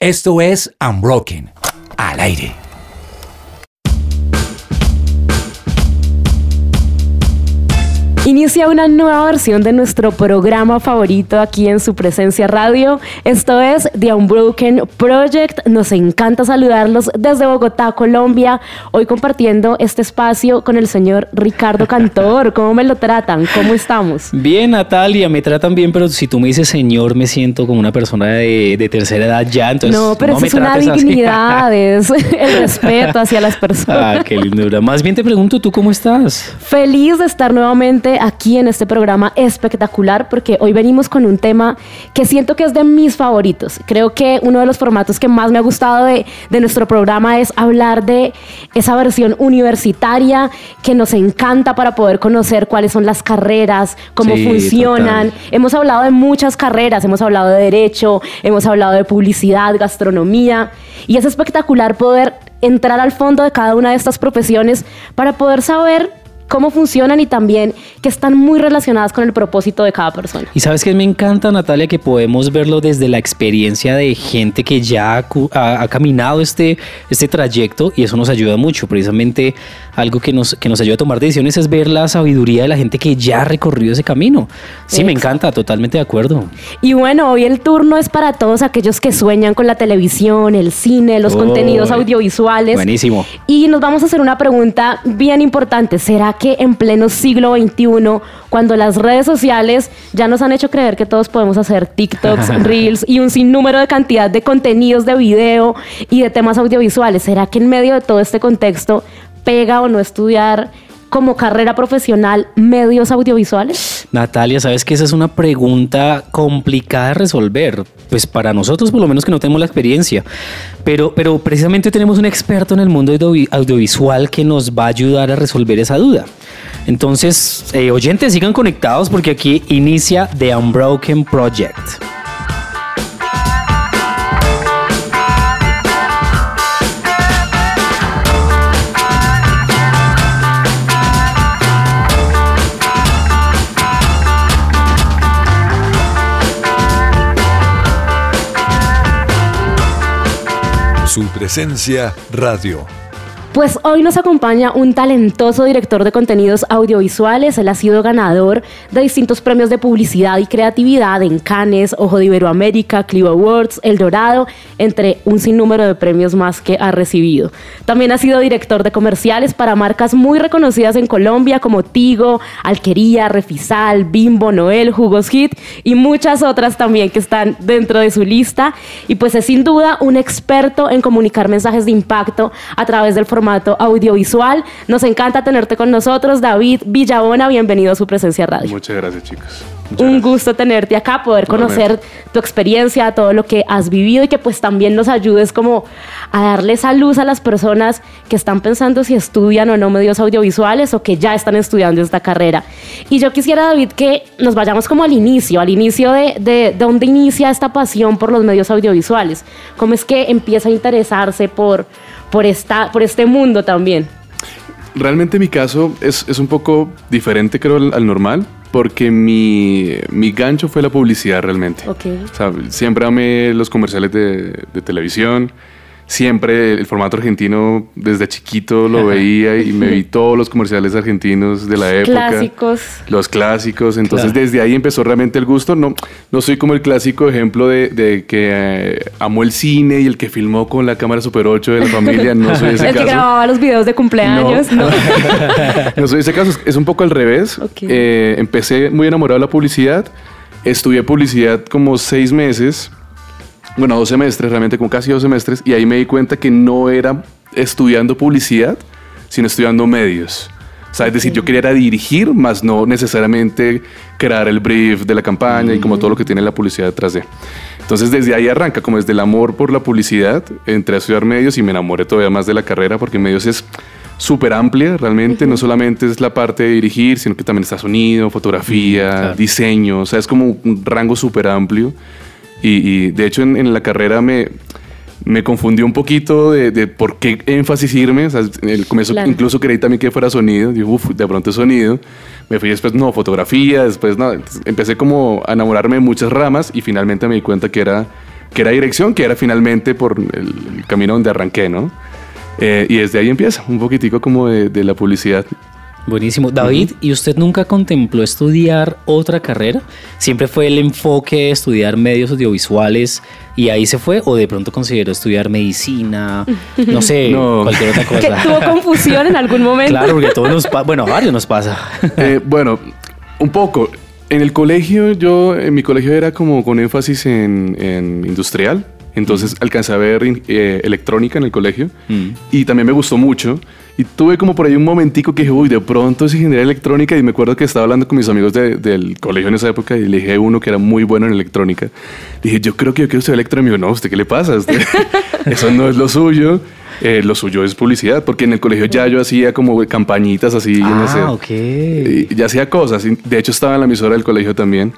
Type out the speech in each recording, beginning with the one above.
Esto es Unbroken, al aire. Inicia una nueva versión de nuestro programa favorito aquí en su presencia radio. Esto es The Unbroken Project. Nos encanta saludarlos desde Bogotá, Colombia. Hoy compartiendo este espacio con el señor Ricardo Cantor. ¿Cómo me lo tratan? ¿Cómo estamos? Bien, Natalia, me tratan bien, pero si tú me dices señor, me siento como una persona de, tercera edad ya. Entonces, no, pero es una dignidad, es el respeto hacia las personas. Ah, qué lindura. Más bien te pregunto, ¿tú cómo estás? Feliz de estar nuevamente aquí en este programa espectacular porque hoy venimos con un tema que siento que es de mis favoritos. Creo que uno de los formatos que más me ha gustado de, de nuestro programa es hablar de esa versión universitaria que nos encanta para poder conocer cuáles son las carreras, cómo funcionan. Hemos hablado de muchas carreras, hemos hablado de derecho, hemos hablado de publicidad, gastronomía y es espectacular poder entrar al fondo de cada una de estas profesiones para poder saber cómo funcionan y también que están muy relacionadas con el propósito de cada persona. Y sabes que me encanta, Natalia, que podemos verlo desde la experiencia de gente que ya ha, caminado este, este trayecto y eso nos ayuda mucho. Precisamente algo que nos, que nos ayuda a tomar decisiones es ver la sabiduría de la gente que ya ha recorrido ese camino. Sí, me encanta, totalmente de acuerdo. Y bueno, hoy el turno es para todos aquellos que sueñan con la televisión, el cine, los contenidos audiovisuales. Buenísimo. Y nos vamos a hacer una pregunta bien importante. ¿Será que en pleno siglo XXI, cuando las redes sociales ya nos han hecho creer que todos podemos hacer TikToks, Reels y un sinnúmero de cantidad de contenidos de video y de temas audiovisuales, ¿será que en medio de todo este contexto pega o no estudiar como carrera profesional medios audiovisuales? Natalia, sabes que esa es una pregunta complicada de resolver, pues para nosotros por lo menos que no tenemos la experiencia, pero, pero precisamente tenemos un experto en el mundo audiovisual que nos va a ayudar a resolver esa duda. Entonces, eh, oyentes, sigan conectados porque aquí inicia The Unbroken Project. Su presencia radio. Pues hoy nos acompaña un talentoso director de contenidos audiovisuales. Él ha sido ganador de distintos premios de publicidad y creatividad en Cannes, Ojo de Iberoamérica, Clio Awards, El Dorado, entre un sinnúmero de premios más que ha recibido. También ha sido director de comerciales para marcas muy reconocidas en Colombia como Tigo, Alquería, Refisal, Bimbo, Noel, Jugos Hit y muchas otras también que están dentro de su lista. Y pues es sin duda un experto en comunicar mensajes de impacto a través del formato audiovisual. Nos encanta tenerte con nosotros, David Villabona. Bienvenido a su presencia radio. Muchas gracias, chicos. un gusto tenerte acá, poder conocer tu experiencia, todo lo que has vivido y que pues también nos ayudes como a darle esa luz a las personas que están pensando si estudian o no medios audiovisuales o que ya están estudiando esta carrera. Y yo quisiera, David, que nos vayamos como al inicio, al inicio de, de, de dónde inicia esta pasión por los medios audiovisuales. ¿Cómo es que empieza a interesarse por, por, esta, por este mundo también. Realmente mi caso es, es un poco diferente, creo, al, normal, porque mi, mi, gancho fue la publicidad realmente. Okay. O sea, siempre amé los comerciales de, de televisión siempre el formato argentino desde chiquito lo veía y me vi todos los comerciales argentinos de la época. Clásicos. Los clásicos. Entonces desde ahí empezó realmente el gusto. No, no soy como el clásico ejemplo de, de que eh, amó el cine y el que filmó con la cámara Super 8 de la familia. No soy ese el caso. que grababa los videos de cumpleaños. No, no. soy ese caso. Es un poco al revés. Eh, empecé muy enamorado de la publicidad. Estudié publicidad como seis meses bueno, dos semestres, realmente como casi dos semestres, y ahí me di cuenta que no era estudiando publicidad, sino estudiando medios. O sea, es decir, yo quería dirigir, más no necesariamente crear el brief de la campaña y como todo lo que tiene la publicidad detrás de. Entonces, desde ahí arranca, como desde el amor por la publicidad, entré a estudiar medios y me enamoré todavía más de la carrera porque medios es súper amplia, realmente. No solamente es la parte de dirigir, sino que también está sonido, fotografía, diseño. O sea, es como un rango súper amplio. Y, de hecho en, la carrera me, me confundió un poquito de, por qué énfasis irme. O sea, en el comienzo incluso creí también que fuera sonido. Digo, uff, de pronto sonido. Me fui después, no, fotografía. Después, no. empecé como a enamorarme de muchas ramas y finalmente me di cuenta que era que era dirección, que era finalmente por el, camino donde arranqué, ¿no? Eh, y desde ahí empieza, un poquitico como de, de la publicidad. Buenísimo. David, ¿y usted nunca contempló estudiar otra carrera? ¿Siempre fue el enfoque estudiar medios audiovisuales y ahí se fue? ¿O de pronto consideró estudiar medicina? No sé, cualquier otra cosa. ¿Tuvo confusión en algún momento? Claro, porque todos nos pasa. Bueno, a varios nos pasa. Eh, bueno, un poco. En el colegio, yo, en mi colegio era como con énfasis en, en industrial. Entonces alcancé a ver eh, electrónica en el colegio mm. y también me gustó mucho. Y tuve como por ahí un momentico que dije, uy, de pronto es ingeniería electrónica. Y me acuerdo que estaba hablando con mis amigos del colegio en esa época y le dije a uno que era muy bueno en electrónica. dije, yo creo que yo quiero estudiar electrónica. Y me dijo, no, ¿usted qué le pasa? Eso no es lo suyo. Eh, lo suyo es publicidad, porque en el colegio ya yo hacía como campañitas así. Ah, ok. Y ya hacía cosas. De hecho, estaba en la emisora del colegio también.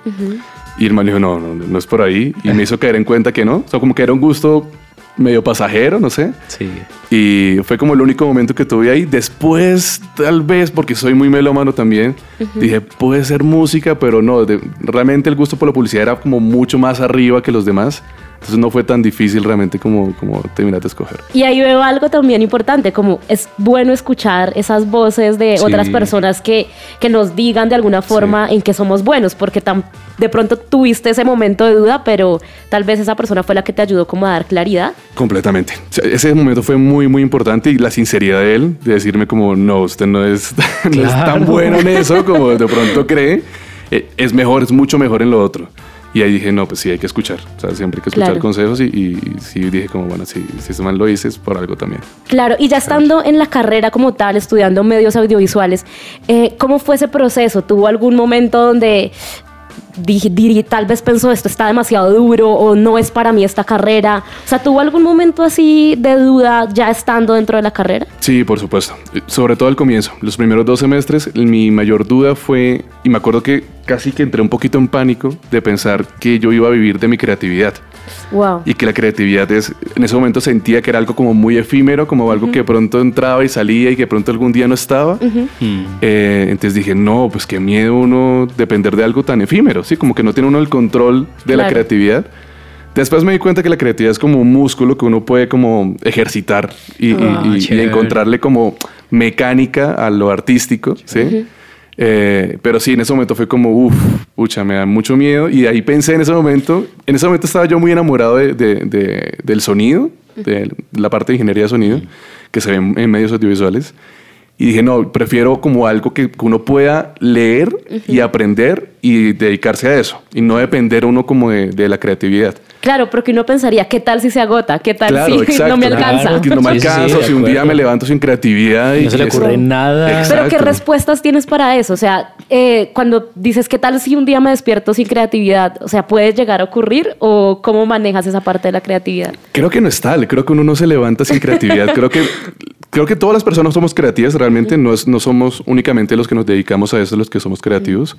Y el man dijo, no, no, no es por ahí. Y me hizo caer en cuenta que no. O sea, como que era un gusto medio pasajero, no sé. Sí. Y fue como el único momento que tuve ahí. Después, tal vez, porque soy muy melómano también, dije, puede ser música, pero no, realmente el gusto por la publicidad era como mucho más arriba que los demás. Entonces no fue tan difícil realmente como, como terminar de escoger. Y ahí veo algo también importante, como es bueno escuchar esas voces de otras personas que, que nos digan de alguna forma en que somos buenos, porque tan, de pronto tuviste ese momento de duda, pero tal vez esa persona fue la que te ayudó como a dar claridad. Completamente. ese momento fue muy, muy importante y la sinceridad de él, de decirme como, no, usted no es, no es tan bueno en eso como de pronto cree, eh, es mejor, es mucho mejor en lo otro. Y ahí dije, no, pues sí, hay que escuchar. O sea, siempre hay que escuchar consejos y, y, sí dije como, bueno, si, si ese mal lo dices, por algo también. Claro, y ya estando en la carrera como tal, estudiando medios audiovisuales, eh, ¿cómo fue ese proceso? ¿Tuvo algún momento donde tal vez pensó esto está demasiado duro o no es para mí esta carrera. O sea, ¿tuvo algún momento así de duda ya estando dentro de la carrera? Sí, por supuesto. Sobre todo al comienzo. Los primeros dos semestres, mi mayor duda fue, y me acuerdo que casi que entré un poquito en pánico de pensar que yo iba a vivir de mi creatividad. Wow. Y que la creatividad es, en ese momento sentía que era algo como muy efímero, como algo que pronto entraba y salía y que pronto algún día no estaba. Eh, entonces dije, no, pues qué miedo uno depender de algo tan efímero, ¿sí? Como que no tiene uno el control de la creatividad. Después me di cuenta que la creatividad es como un músculo que uno puede como ejercitar y, ah, encontrarle como mecánica a lo artístico, ¿sí? Eh, pero sí, en ese momento fue como, uff, pucha, me da mucho miedo. Y ahí pensé en ese momento, en ese momento estaba yo muy enamorado de, de, del sonido, de la parte de ingeniería de sonido, que se ve en, medios audiovisuales. Y dije, no, prefiero como algo que uno pueda leer y aprender y dedicarse a eso. Y no depender uno como de la creatividad. Claro, porque uno pensaría, ¿qué tal si se agota? ¿Qué tal si no me alcanza? no me alcanza, si un día me levanto sin creatividad y no se le ocurre nada. Pero ¿qué respuestas tienes para eso? O sea, eh, cuando dices, ¿qué tal si un día me despierto sin creatividad? O sea, ¿puede llegar a ocurrir o cómo manejas esa parte de la creatividad? Creo que no es tal, creo que uno no se levanta sin creatividad. creo que creo que todas las personas somos creativas, realmente no, es, no somos únicamente los que nos dedicamos a eso los que somos creativos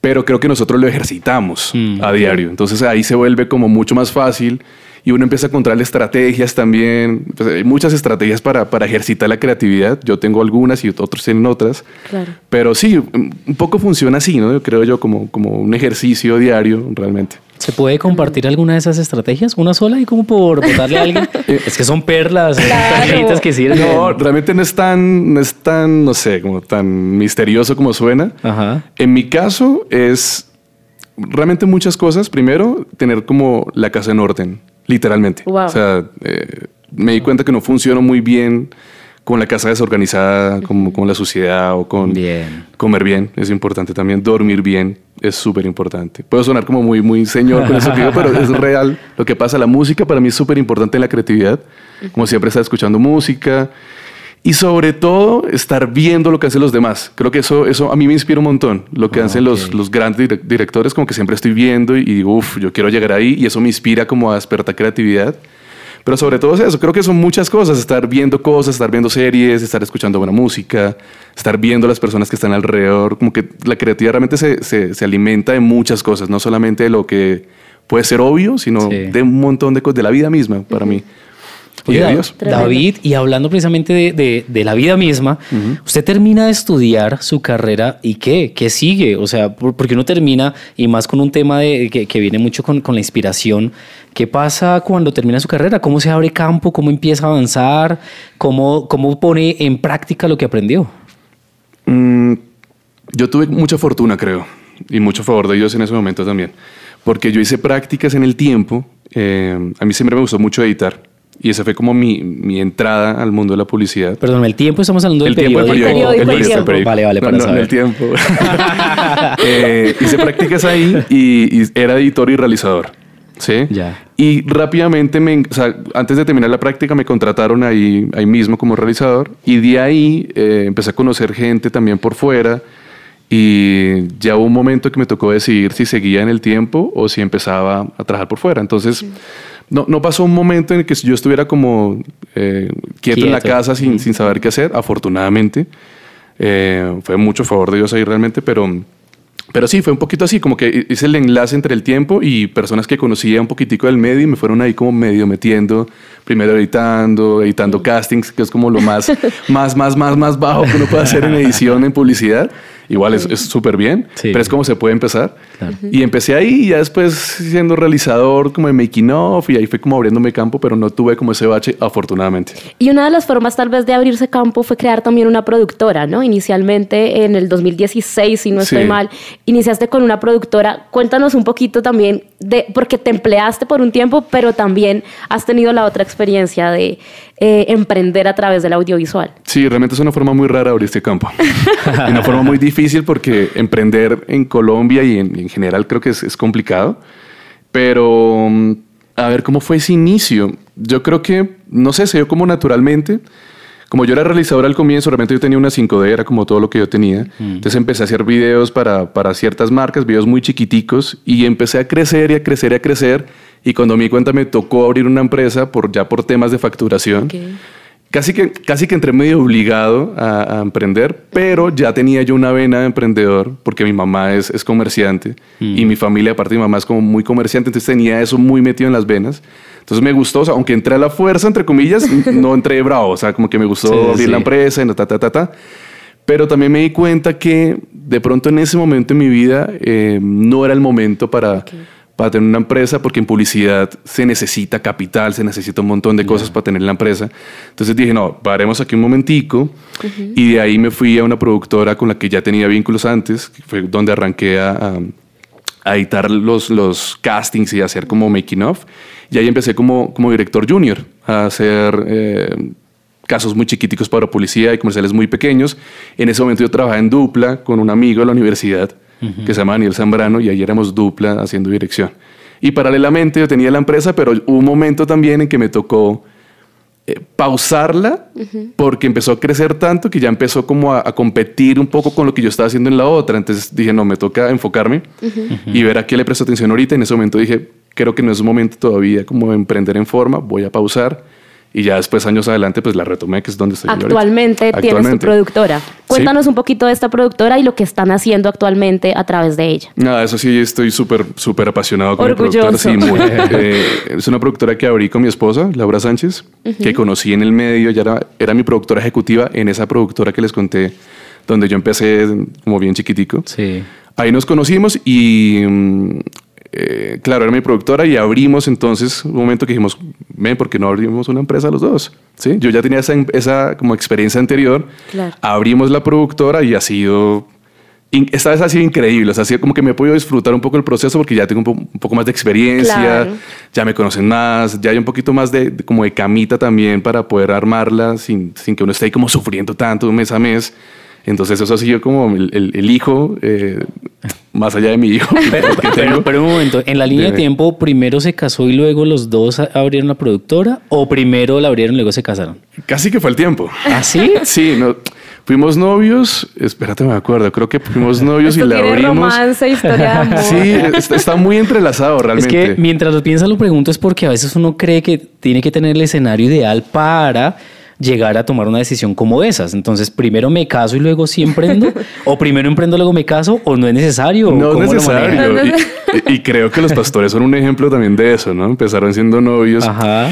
pero creo que nosotros lo ejercitamos mm. a diario. Entonces ahí se vuelve como mucho más fácil y uno empieza a encontrar estrategias también. Pues, hay muchas estrategias para, para, ejercitar la creatividad. Yo tengo algunas y otros tienen otras. Claro. Pero sí, un poco funciona así, ¿no? Yo creo yo como, como un ejercicio diario realmente. ¿Se puede compartir alguna de esas estrategias? ¿Una sola y como por botarle a alguien? es que son perlas, claro. que sirven. No, realmente no es tan, no es tan, no sé, como tan misterioso como suena. Ajá. En mi caso es realmente muchas cosas. Primero, tener como la casa en orden, literalmente. O sea, eh, me di cuenta que no funcionó muy bien con la casa desorganizada, como con la suciedad o con bien. comer bien, es importante también, dormir bien es súper importante. Puedo sonar como muy, muy señor con eso pero es real lo que pasa. La música para mí es súper importante en la creatividad, como siempre estar escuchando música y sobre todo estar viendo lo que hacen los demás. Creo que eso, eso a mí me inspira un montón, lo que ah, hacen los, los grandes directores, como que siempre estoy viendo y, y digo, uff, yo quiero llegar ahí y eso me inspira como a despertar creatividad. Pero sobre todo es eso, creo que son muchas cosas, estar viendo cosas, estar viendo series, estar escuchando buena música, estar viendo las personas que están alrededor, como que la creatividad realmente se, se, alimenta de muchas cosas, no solamente de lo que puede ser obvio, sino de un montón de cosas, de la vida misma para mí. Dios. David, y hablando precisamente de, de, de la vida misma, usted termina de estudiar su carrera y ¿qué? ¿Qué sigue? O sea, por- porque uno termina, y más con un tema de, que, que viene mucho con, con la inspiración, ¿qué pasa cuando termina su carrera? ¿Cómo se abre campo? ¿Cómo empieza a avanzar? ¿Cómo, cómo pone en práctica lo que aprendió? Mm, yo tuve mucha fortuna, creo, y mucho favor de Dios en ese momento también, porque yo hice prácticas en el tiempo. eh, a mí siempre me gustó mucho editar, y esa fue como mi, mi entrada al mundo de la publicidad. Perdón, el tiempo estamos hablando del El tiempo, el periódico. periódico, El periódico, periódico, el Vale, vale, No, para no, no saber. el tiempo. Eh, hice prácticas ahí y, y era editor y realizador. ¿sí? Ya. Y rápidamente, me, o sea, antes de terminar la práctica, me contrataron ahí, ahí mismo como realizador. Y de ahí eh, empecé a conocer gente también por fuera. Y ya hubo un momento que me tocó decidir si seguía en el tiempo o si empezaba a trabajar por fuera. Entonces, no, no pasó un momento en el que yo estuviera como eh, quieto, en la casa sin, sin saber qué hacer, afortunadamente. Eh, fue mucho favor de Dios ahí realmente, pero, pero sí, fue un poquito así, como que hice el enlace entre el tiempo y personas que conocía un poquitico del medio y me fueron ahí como medio metiendo, primero editando, editando castings, que es como lo más, más, más, más, más bajo que uno puede hacer en edición, en publicidad. Igual es es súper bien, Sí. pero es como se puede empezar. Claro. Y empecé ahí y ya después siendo realizador como de making of y ahí fue como abriéndome campo, pero no tuve como ese bache, afortunadamente. Y una de las formas tal vez de abrirse campo fue crear también una productora, ¿no? Inicialmente en el 2016, si no estoy Sí. mal, iniciaste con una productora. Cuéntanos un poquito también de, porque te empleaste por un tiempo, pero también has tenido la otra experiencia de eh, emprender a través del audiovisual. Sí, realmente es una forma muy rara de abrir este campo. Y una forma muy difícil porque emprender en Colombia y en, en general creo que es, es complicado. Pero mm, a ver cómo fue ese inicio. Yo creo que, no sé, se dio como naturalmente. Como yo era realizador al comienzo, realmente yo tenía una 5D, era como todo lo que yo tenía. Entonces empecé a hacer videos para, para ciertas marcas, videos muy chiquiticos, y empecé a crecer y a crecer y a crecer. Y cuando me di cuenta me tocó abrir una empresa por, ya por temas de facturación. Casi que, casi que entré medio obligado a, a emprender, pero ya tenía yo una vena de emprendedor porque mi mamá es, es comerciante y mi familia, aparte de mi mamá, es como muy comerciante, entonces tenía eso muy metido en las venas. Entonces me gustó, o sea, aunque entré a la fuerza, entre comillas, no entré bravo, o sea, como que me gustó Sí, abrir sí. la empresa, y ta, ta, ta, ta. Pero también me di cuenta que de pronto en ese momento en mi vida eh, no era el momento para, para tener una empresa, porque en publicidad se necesita capital, se necesita un montón de cosas para tener la empresa. Entonces dije, no, paremos aquí un momentico. Y de ahí me fui a una productora con la que ya tenía vínculos antes, que fue donde arranqué a, a- a editar los, los castings y a hacer como making of. Y ahí empecé como, como director junior a hacer eh, casos muy chiquiticos para publicidad y comerciales muy pequeños. En ese momento yo trabajaba en dupla con un amigo de la universidad que se llama Daniel Zambrano y ahí éramos dupla haciendo dirección. Y paralelamente yo tenía la empresa, pero hubo un momento también en que me tocó eh, pausarla porque empezó a crecer tanto que ya empezó como a, a competir un poco con lo que yo estaba haciendo en la otra. Entonces dije, no, me toca enfocarme y ver a qué le presto atención ahorita. En ese momento dije, creo que no es momento todavía como de emprender en forma, voy a pausar. Y ya después, años adelante, pues la retomé, que es donde estoy yo ahorita. Actualmente tienes tu Actualmente. productora. Cuéntanos un poquito de esta productora y lo que están haciendo actualmente a través de ella. Nada, eso sí, estoy súper, súper apasionado con Orgulloso. mi productora. Sí, muy. Eh, es una productora que abrí con mi esposa, Laura Sánchez, que conocí en el medio, ya era, era mi productora ejecutiva en esa productora que les conté, donde yo empecé como bien chiquitico. Sí. Ahí nos conocimos y, mm, eh, claro, era mi productora y abrimos entonces un momento que dijimos, ven, ¿por qué no abrimos una empresa los dos? ¿Sí? Yo ya tenía esa, esa como experiencia anterior. Claro. Abrimos la productora y ha sido... Esta vez ha sido increíble, o sea, ha sido como que me he podido disfrutar un poco el proceso porque ya tengo un, po- un poco más de experiencia, Claro. ya me conocen más, ya hay un poquito más de, de- como de camita también para poder armarla sin, sin que uno esté ahí como sufriendo tanto mes a mes. Entonces eso ha sido como el, el- el hijo, eh, más allá de mi hijo. Pero, que pero, tengo. pero un momento, en la línea de tiempo, ¿primero se casó y luego los dos abrieron la productora? ¿O primero la abrieron y luego se casaron? Casi que fue el tiempo. ¿Ah, sí? Sí, no, fuimos novios, espérate, me acuerdo, creo que fuimos novios Esto y la abrimos. romance, historia de amor. Sí, está, está muy entrelazado Es realmente. que mientras lo piensa lo pregunto es porque a veces uno cree que tiene que tener el escenario ideal para llegar a tomar una decisión como esas. Entonces, primero me caso y luego sí emprendo, o primero emprendo luego me caso, o no es necesario. No es necesario. Y, creo que los pastores son un ejemplo también de eso, ¿no? Empezaron siendo novios. Ajá.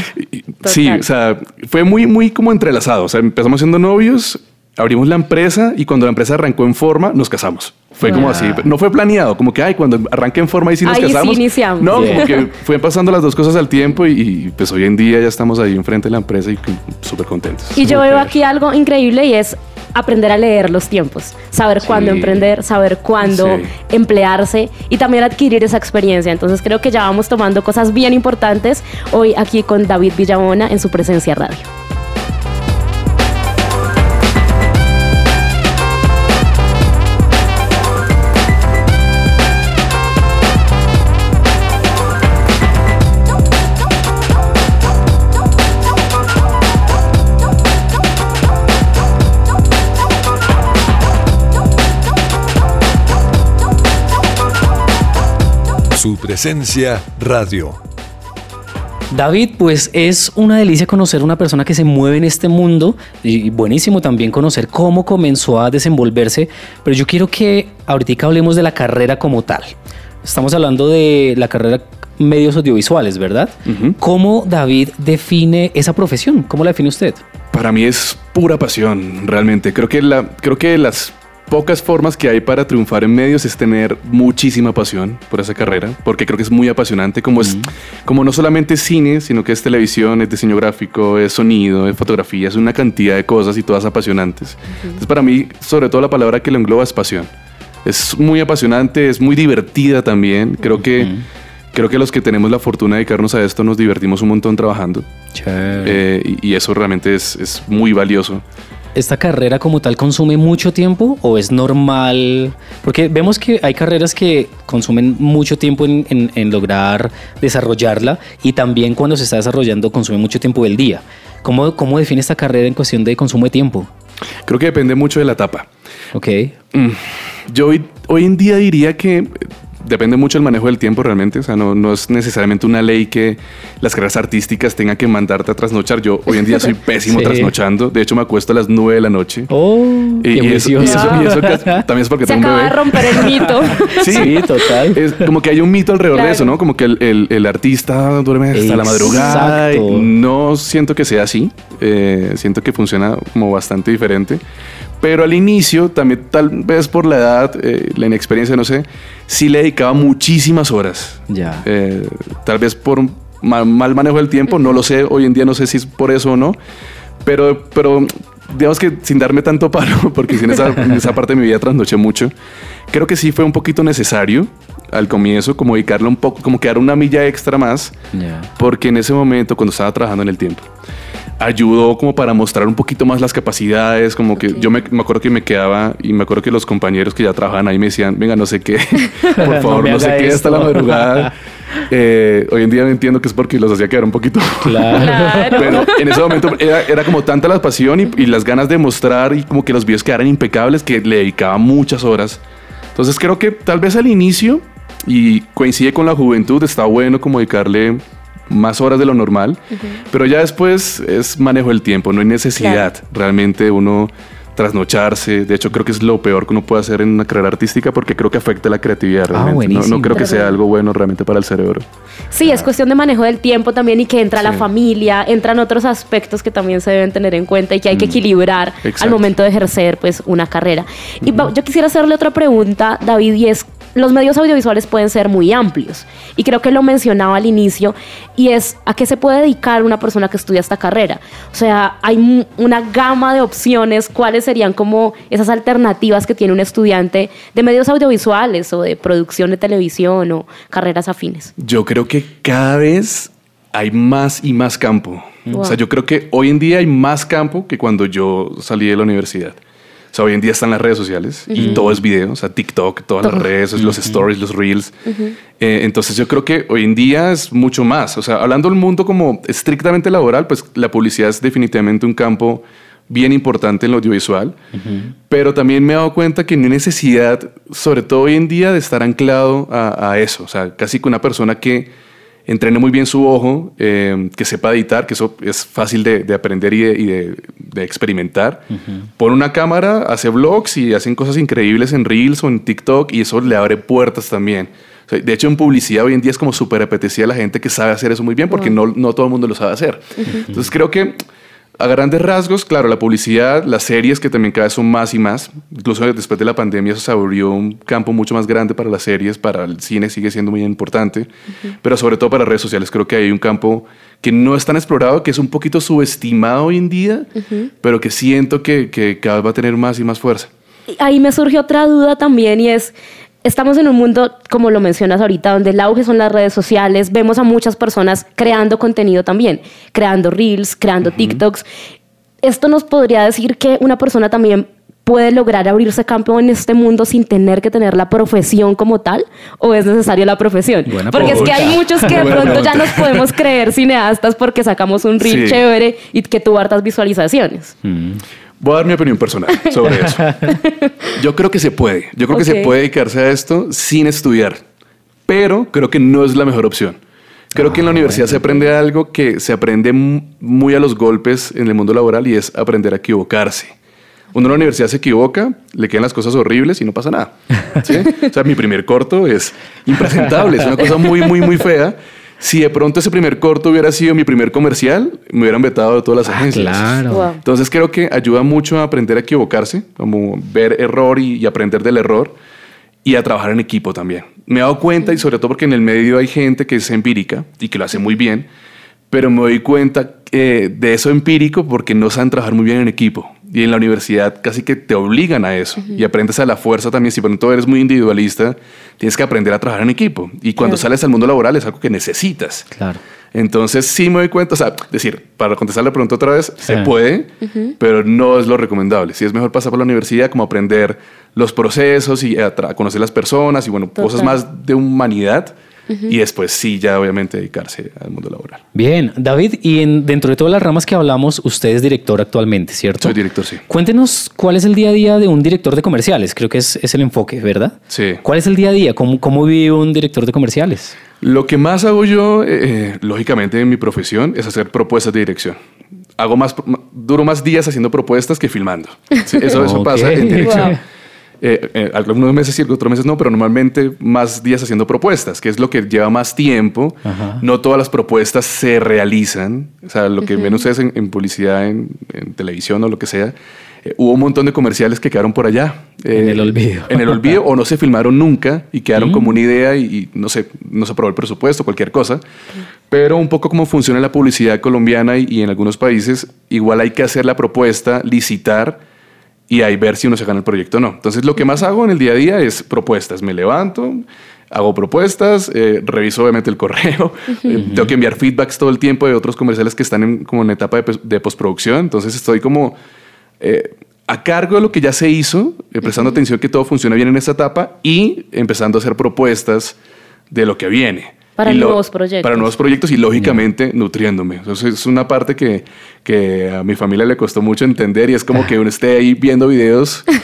sí, o sea, fue muy, muy como entrelazado. O sea, empezamos siendo novios, abrimos la empresa y cuando la empresa arrancó en forma, nos casamos. Fue como así. No fue planeado, como que, ay, cuando arranque en forma y sí nos casamos. Sí iniciamos. No, como que fue pasando las dos cosas al tiempo y, pues hoy en día ya estamos ahí enfrente de la empresa y súper contentos. Y yo veo aquí algo increíble y es aprender a leer los tiempos, saber cuándo emprender, saber cuándo emplearse y también adquirir esa experiencia. Entonces creo que ya vamos tomando cosas bien importantes hoy aquí con David Villabona en su presencia radio. Su presencia radio. David, pues es una delicia conocer una persona que se mueve en este mundo y buenísimo también conocer cómo comenzó a desenvolverse, pero yo quiero que ahorita hablemos de la carrera como tal. Estamos hablando de la carrera medios audiovisuales, ¿verdad? ¿Cómo David define esa profesión? ¿Cómo la define usted? Para mí es pura pasión, realmente. Creo que, la, creo que las pocas formas que hay para triunfar en medios es tener muchísima pasión por esa carrera, porque creo que es muy apasionante, como es como no solamente cine, sino que es televisión, es diseño gráfico, es sonido, es fotografía, es una cantidad de cosas y todas apasionantes. Entonces para mí, sobre todo la palabra que lo engloba es pasión. Es muy apasionante, es muy divertida también. Creo que creo que los que tenemos la fortuna de dedicarnos a esto nos divertimos un montón trabajando. Eh, y, eso realmente es, es muy valioso. ¿Esta carrera como tal consume mucho tiempo o es normal? Porque vemos que hay carreras que consumen mucho tiempo en, lograr desarrollarla y también cuando se está desarrollando consume mucho tiempo del día. ¿Cómo, ¿Cómo define esta carrera en cuestión de consumo de tiempo? Creo que depende mucho de la etapa. Ok. Mm, yo hoy, hoy en día diría que depende mucho del manejo del tiempo realmente. O sea, no, no, es necesariamente una ley que las carreras artísticas tengan que mandarte a trasnochar. Yo hoy en día soy pésimo trasnochando. De hecho, me acuesto a las 9 de la noche. Oh, y, eso, y, eso, también es porque Se tengo un bebé. de romper el mito. sí, total. Es como que hay un mito alrededor de eso, ¿no? Como que el, el, artista duerme hasta la madrugada. No siento que sea así. Eh, siento que funciona como bastante diferente. Pero al inicio, también tal vez por la edad, eh, la inexperiencia, no sé, sí le dedicaba muchísimas horas. Ya. Eh, tal vez por mal, manejo del tiempo, no lo sé, hoy en día no sé si es por eso o no, pero, pero digamos que sin darme tanto paro, porque en esa, esa parte de mi vida trasnoché mucho, creo que sí fue un poquito necesario al comienzo, como dedicarle un poco, como quedar una milla extra más, porque en ese momento, cuando estaba trabajando en el tiempo, ayudó como para mostrar un poquito más las capacidades, como que yo me, acuerdo que me quedaba y me acuerdo que los compañeros que ya trabajaban ahí me decían, venga, no sé qué, por favor, no, sé qué, hasta la madrugada. Eh, hoy en día entiendo que es porque los hacía quedar un poquito. Claro. Pero en ese momento era, como tanta la pasión y, y, las ganas de mostrar y como que los videos quedaran impecables que le dedicaba muchas horas. Entonces creo que tal vez al inicio, y coincide con la juventud, está bueno como dedicarle más horas de lo normal, pero ya después es manejo del tiempo, no hay necesidad realmente uno trasnocharse. De hecho, creo que es lo peor que uno puede hacer en una carrera artística porque creo que afecta la creatividad ah, realmente. no, creo que sea algo bueno realmente para el cerebro. Sí, es cuestión de manejo del tiempo también y que entra la familia, entran otros aspectos que también se deben tener en cuenta y que hay que mm, equilibrar al momento de ejercer pues una carrera. Y yo quisiera hacerle otra pregunta, David, y es los medios audiovisuales pueden ser muy amplios y creo que lo mencionaba al inicio y es a qué se puede dedicar una persona que estudia esta carrera. O sea, hay una gama de opciones, cuáles serían como esas alternativas que tiene un estudiante de medios audiovisuales o de producción de televisión o carreras afines. Yo creo que cada vez hay más y más campo. O sea, yo creo que hoy en día hay más campo que cuando yo salí de la universidad sea, hoy en día están las redes sociales y todo es video, o sea, TikTok, todas las redes, los stories, los reels. Eh, entonces yo creo que hoy en día es mucho más. O sea, hablando del mundo como estrictamente laboral, pues la publicidad es definitivamente un campo bien importante en lo audiovisual, pero también me he dado cuenta que no hay necesidad, sobre todo hoy en día, de estar anclado a, a eso. O sea, casi que una persona que entrene muy bien su ojo, eh, que sepa editar, que eso es fácil de, aprender y, de, experimentar. Pone una cámara, hace vlogs y hacen cosas increíbles en Reels o en TikTok y eso le abre puertas también. de hecho, en publicidad hoy en día es como súper apetecida a la gente que sabe hacer eso muy bien porque no, no todo el mundo lo sabe hacer. Entonces creo que a grandes rasgos, claro, la publicidad, las series que también cada vez son más y más. Incluso después de la pandemia eso se abrió un campo mucho más grande para las series, para el cine sigue siendo muy importante, pero sobre todo para redes sociales creo que hay un campo que no es tan explorado, que es un poquito subestimado hoy en día, pero que siento que, que cada vez va a tener más y más fuerza. Ahí me surge otra duda también y es, Estamos en un mundo, como lo mencionas ahorita, donde el auge son las redes sociales. Vemos a muchas personas creando contenido también, creando reels, creando TikToks. Esto nos podría decir que una persona también puede lograr abrirse campo en este mundo sin tener que tener la profesión como tal o es necesaria la profesión? porque es que hay muchos que de pronto ya nos podemos creer cineastas porque sacamos un reel chévere y que tuvo hartas visualizaciones. Mm. Voy a dar mi opinión personal sobre eso. Yo creo que se puede. Yo creo que se puede dedicarse a esto sin estudiar, pero creo que no es la mejor opción. Creo que en la ah, universidad se aprende algo que se aprende muy a los golpes en el mundo laboral y es aprender a equivocarse. Uno en la universidad se equivoca, le quedan las cosas horribles y no pasa nada. O sea, mi primer corto es impresentable, es una cosa muy, muy, muy fea. Si de pronto ese primer corto hubiera sido mi primer comercial, me hubieran vetado de todas las ah, agencias. Claro. Entonces creo que ayuda mucho a aprender a equivocarse, como ver error y, aprender del error y a trabajar en equipo también. Me he dado cuenta y sobre todo porque en el medio hay gente que es empírica y que lo hace muy bien, pero me doy cuenta eh, de eso empírico porque no saben trabajar muy bien en equipo. Y en la universidad casi que te obligan a eso. Y aprendes a la fuerza también. Si por ejemplo eres muy individualista, tienes que aprender a trabajar en equipo. Y cuando sales al mundo laboral es algo que necesitas. Claro. Entonces sí me doy cuenta, o sea, decir, para contestar la pregunta otra vez, se puede, pero no es lo recomendable. Si es mejor pasar por la universidad, como aprender los procesos y a, conocer las personas y bueno, cosas más de humanidad y después sí, ya obviamente dedicarse al mundo laboral. Bien, David, y dentro de todas las ramas que hablamos, usted es director actualmente, ¿cierto? Soy director, sí. Cuéntenos cuál es el día a día de un director de comerciales, creo que es, el enfoque, ¿verdad? Sí. ¿Cuál es el día a día? ¿Cómo, cómo vive un director de comerciales? Lo que más hago yo, eh, eh, lógicamente en mi profesión, es hacer propuestas de dirección hago más, duro más días haciendo propuestas que filmando. eso, eso pasa en dirección. Eh, eh, algunos meses sí, otros meses no, pero normalmente más días haciendo propuestas, que es lo que lleva más tiempo. No todas las propuestas se realizan. O sea, lo que ven ustedes en, publicidad, en, televisión o lo que sea, eh, hubo un montón de comerciales que quedaron por allá. en el olvido. En el olvido o no se filmaron nunca y quedaron como una idea y, no, sé, no se aprobó el presupuesto, cualquier cosa. Pero un poco como funciona la publicidad colombiana y en algunos países, igual hay que hacer la propuesta, licitar y ahí ver si uno se gana el proyecto o no. Entonces, lo que más hago en el día a día es propuestas. Me levanto, hago propuestas, eh, reviso obviamente el correo, eh, tengo que enviar feedbacks todo el tiempo de otros comerciales que están en, como en etapa de, postproducción. Entonces, estoy como eh, a cargo de lo que ya se hizo, prestando atención que todo funcione bien en esta etapa y empezando a hacer propuestas de lo que viene. Para nuevos proyectos. Para nuevos proyectos y lógicamente nutriéndome. Entonces es una parte que, que, a mi familia le costó mucho entender y es como que uno esté ahí viendo videos.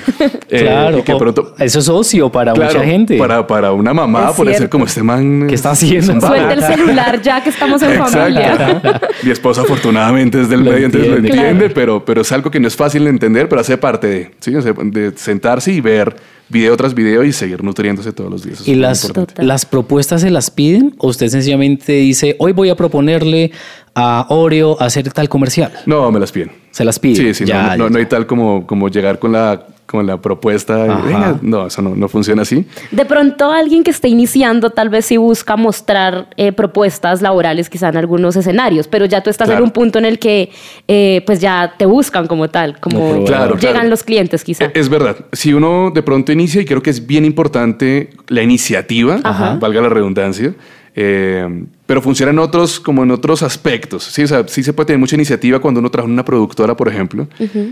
Eh, claro, que pronto, eso es ocio para mucha gente. Para, para una mamá puede ser como este man. ¿Qué está haciendo? Suelta el celular ya que estamos en familia. mi esposa afortunadamente es del medio, entonces lo entiende, pero, pero es algo que no es fácil de entender, pero hace parte de, ¿sí? de sentarse y ver video tras video y seguir nutriéndose todos los días. ¿Y las, las propuestas se las piden o usted sencillamente dice, hoy voy a proponerle a Oreo hacer tal comercial? No, me las piden. Se las piden. Sí, sí, no, no, hay tal como, como llegar con la con la propuesta. no, eso no, funciona así. De pronto alguien que esté iniciando tal vez sí busca mostrar eh, propuestas laborales quizá en algunos escenarios, pero ya tú estás en un punto en el que eh, pues ya te buscan como tal, como llegan los clientes quizá. Es verdad. Si uno de pronto inicia, y creo que es bien importante la iniciativa, valga la redundancia, eh, pero funciona en otros, como en otros aspectos. Sí, o sea, sí se puede tener mucha iniciativa cuando uno trabaja en una productora, por ejemplo,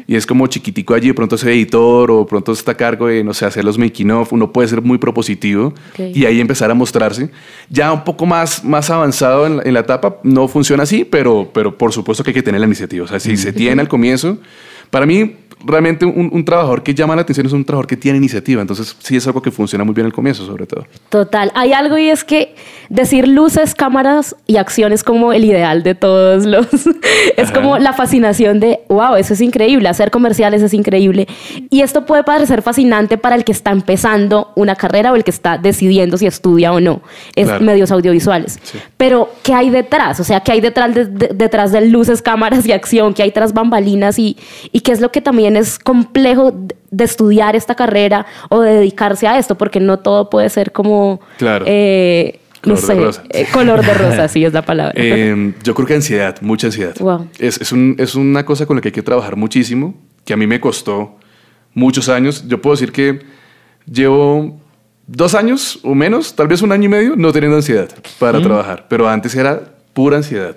y es como chiquitico allí, de pronto es editor o pronto está a cargo de, no sé, hacer los making of, uno puede ser muy propositivo y ahí empezar a mostrarse. Ya un poco más, más avanzado en la, etapa, no funciona así, pero, pero por supuesto que hay que tener la iniciativa. O sea, si se tiene al comienzo, para mí, realmente un, un, trabajador que llama la atención es un trabajador que tiene iniciativa. Entonces, sí es algo que funciona muy bien al comienzo, sobre todo. Total. Hay algo y es que decir luces, cámaras y acción es como el ideal de todos los... es como la fascinación de, wow, eso es increíble. Hacer comerciales es increíble. Y esto puede parecer fascinante para el que está empezando una carrera o el que está decidiendo si estudia o no. Es medios audiovisuales. Pero, ¿qué hay detrás? O sea, ¿qué hay detrás de, detrás de luces, cámaras y acción? ¿Qué hay tras bambalinas? Y, y qué es lo que también es complejo de estudiar esta carrera o de dedicarse a esto, porque no todo puede ser como... Claro. Eh, color no sé, de rosa. Eh, color de rosa, sí es la palabra. Em, yo creo que ansiedad, mucha ansiedad. Es, es, un, es una cosa con la que hay que trabajar muchísimo, que a mí me costó muchos años. Yo puedo decir que llevo dos años o menos, tal vez un año y medio, no teniendo ansiedad para trabajar, pero antes era pura ansiedad.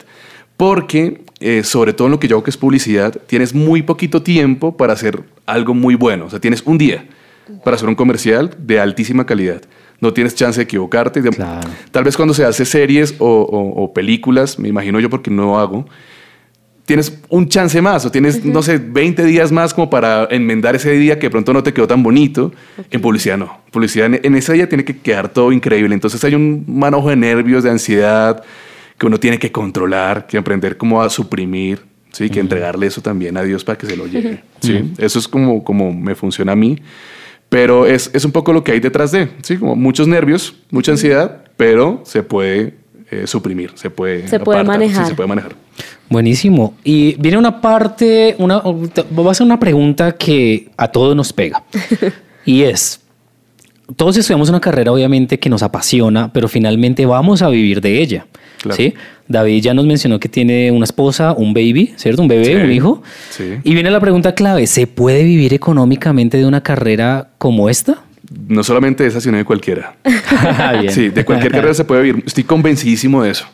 Porque eh, sobre todo en lo que yo hago que es publicidad, tienes muy poquito tiempo para hacer algo muy bueno. O sea, tienes un día para hacer un comercial de altísima calidad. No tienes chance de equivocarte. Tal vez cuando se hace series o, películas, me imagino yo porque no hago, tienes un chance más o tienes, no sé, 20 días más como para enmendar ese día que de pronto no te quedó tan bonito. En publicidad no. publicidad en, en, ese día tiene que quedar todo increíble. Entonces hay un manojo de nervios, de ansiedad que uno tiene que controlar, que aprender cómo a suprimir, ¿sí? que entregarle eso también a Dios para que se lo lleve. ¿sí? Eso es como, como me funciona a mí. Pero es, es, un poco lo que hay detrás de, ¿sí? Como muchos nervios, mucha ansiedad, pero se puede eh, suprimir, se puede, se puede manejar. Sí, se puede manejar. Buenísimo. Y viene una parte, una, voy a hacer una pregunta que a todos nos pega. y es, todos estudiamos una carrera obviamente que nos apasiona, pero finalmente vamos a vivir de ella. ¿sí? David ya nos mencionó que tiene una esposa, un baby, ¿cierto? Un bebé, un hijo. Y viene la pregunta clave, ¿se puede vivir económicamente de una carrera como esta? No solamente de esa, sino de cualquiera. Sí, de cualquier carrera se puede vivir. Estoy convencidísimo de eso.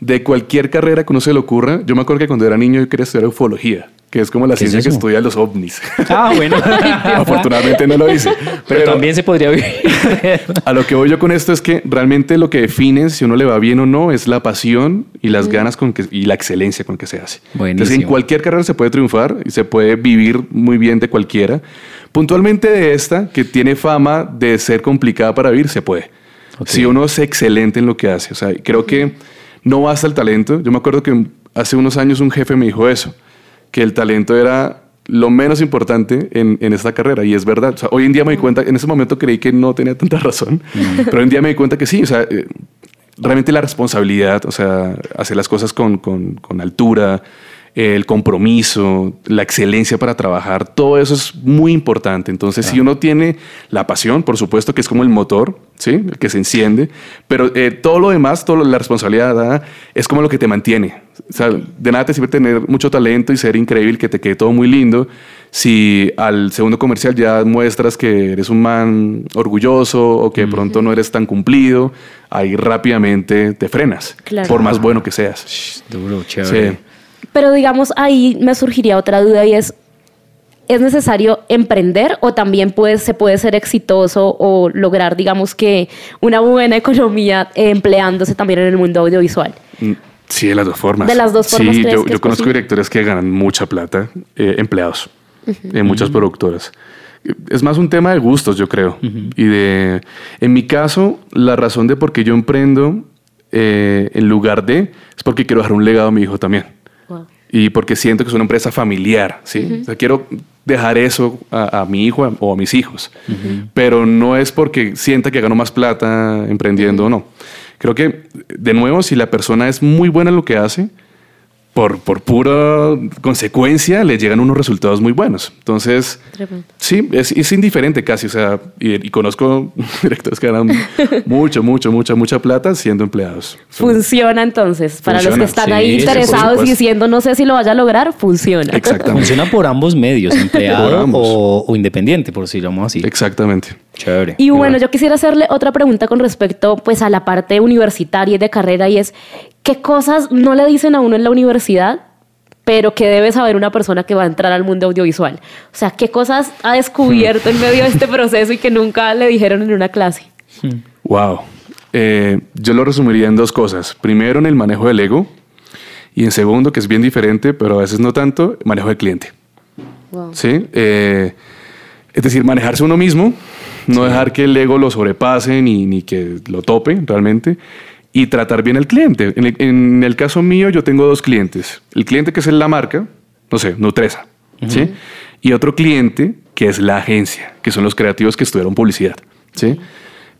De cualquier carrera que uno se le ocurra. Yo me acuerdo que cuando era niño yo quería estudiar ufología que es como la ciencia que estudia los ovnis. Ah, bueno. Afortunadamente no lo hice. Pero, también se podría vivir. a lo que voy yo con esto es que realmente lo que define si uno le va bien o no es la pasión y las ganas con que, y la excelencia con que se hace. Entonces, en cualquier carrera se puede triunfar y se puede vivir muy bien de cualquiera. Puntualmente de esta, que tiene fama de ser complicada para vivir, se puede. Si uno es excelente en lo que hace. O sea, creo que no basta el talento. Yo me acuerdo que hace unos años un jefe me dijo eso que el talento era lo menos importante en, en, esta carrera y es verdad. O sea, hoy en día me di cuenta, en ese momento creí que no tenía tanta razón, pero hoy en día me di cuenta que sí, o sea, eh, realmente la responsabilidad, o sea, hacer las cosas con, con, con altura, el compromiso, la excelencia para trabajar, todo eso es muy importante. Entonces, si uno tiene la pasión, por supuesto que es como el motor, ¿sí? El que se enciende, pero eh, todo lo demás, toda la responsabilidad es como lo que te mantiene. O sea, de nada te sirve tener mucho talento y ser increíble, que te quede todo muy lindo, si al segundo comercial ya muestras que eres un man orgulloso o que de pronto no eres tan cumplido, ahí rápidamente te frenas, por más bueno que seas. Duro, chévere. Sí. Pero digamos, ahí me surgiría otra duda y es, ¿es necesario emprender o también puede, se puede ser exitoso o lograr, digamos, que una buena economía empleándose también en el mundo audiovisual? Mm, sí, de las dos formas. De las dos formas. Sí, yo, conozco directores que ganan mucha plata, eh, empleados, en muchas productoras. Es más un tema de gustos, yo creo. Y de, en mi caso, la razón de por qué yo emprendo eh, en lugar de es porque quiero dejar un legado a mi hijo también y porque siento que es una empresa familiar, ¿sí? o sea, quiero dejar eso a, mi hijo o a mis hijos, pero no es porque sienta que gano más plata emprendiendo o no. Creo que, de nuevo, si la persona es muy buena en lo que hace, por, por pura consecuencia le llegan unos resultados muy buenos. Entonces, sí, es, es, indiferente casi. O sea, y, conozco directores que ganan mucho, mucho, mucha, mucha plata siendo empleados. Funciona entonces. Para los que están ahí interesados y diciendo no sé si lo vaya a lograr, funciona. Exactamente. Funciona por ambos medios, empleado o, o, independiente, por decirlo así. Exactamente. Chévere. Y bueno, yo quisiera hacerle otra pregunta con respecto pues a la parte universitaria y de carrera y es ¿qué cosas no le dicen a uno en la universidad, pero que debe saber una persona que va a entrar al mundo audiovisual? O sea, ¿qué cosas ha descubierto en medio de este proceso y que nunca le dijeron en una clase? Wow. Eh, yo lo resumiría en dos cosas. Primero, en el manejo del ego. Y en segundo, que es bien diferente, pero a veces no tanto, manejo del cliente. ¿sí? Eh, es decir, manejarse uno mismo, no dejar que el ego lo sobrepase ni, ni que lo tope realmente y tratar bien al cliente. En el, caso mío, yo tengo dos clientes. El cliente que es la marca, no sé, Nutresa, ¿sí? Y otro cliente que es la agencia, que son los creativos que estudiaron publicidad, ¿sí?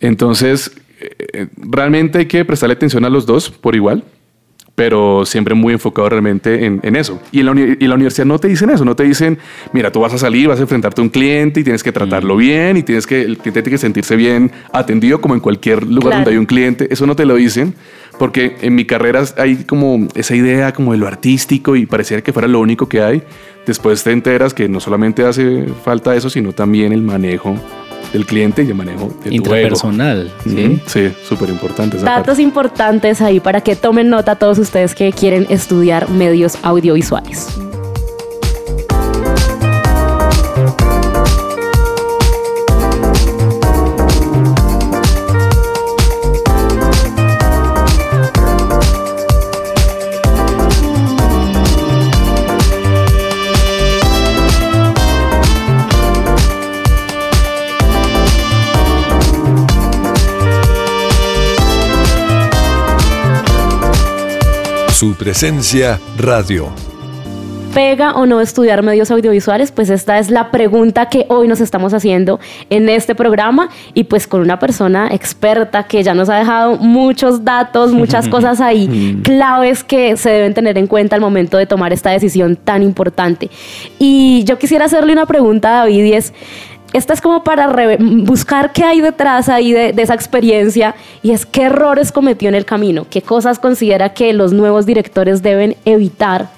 Entonces, eh, realmente hay que prestarle atención a los dos por igual, pero siempre muy enfocado realmente en, eso. Y en, la la universidad no te dicen eso, no te dicen, mira, tú vas a salir, vas a enfrentarte a un cliente y tienes que tratarlo mm. bien y tienes que, el cliente tiene que sentirse bien atendido como en cualquier lugar donde hay un cliente. Eso no te lo dicen porque en mi carrera hay como esa idea como de lo artístico y pareciera que fuera lo único que hay. Después te enteras que no solamente hace falta eso, sino también el manejo del cliente y el manejo de Intrapersonal. ¿sí? Sí, súper importante. Datos importantes ahí para que tomen nota todos ustedes que quieren estudiar medios audiovisuales. Su presencia radio. ¿Pega o no estudiar medios audiovisuales? Pues esta es la pregunta que hoy nos estamos haciendo en este programa y pues con una persona experta que ya nos ha dejado muchos datos, muchas cosas ahí, mm. claves que se deben tener en cuenta al momento de tomar esta decisión tan importante. Y yo quisiera hacerle una pregunta a David y es, esta es como para buscar qué hay detrás ahí de, esa experiencia y es qué errores cometió en el camino, qué cosas considera que los nuevos directores deben evitar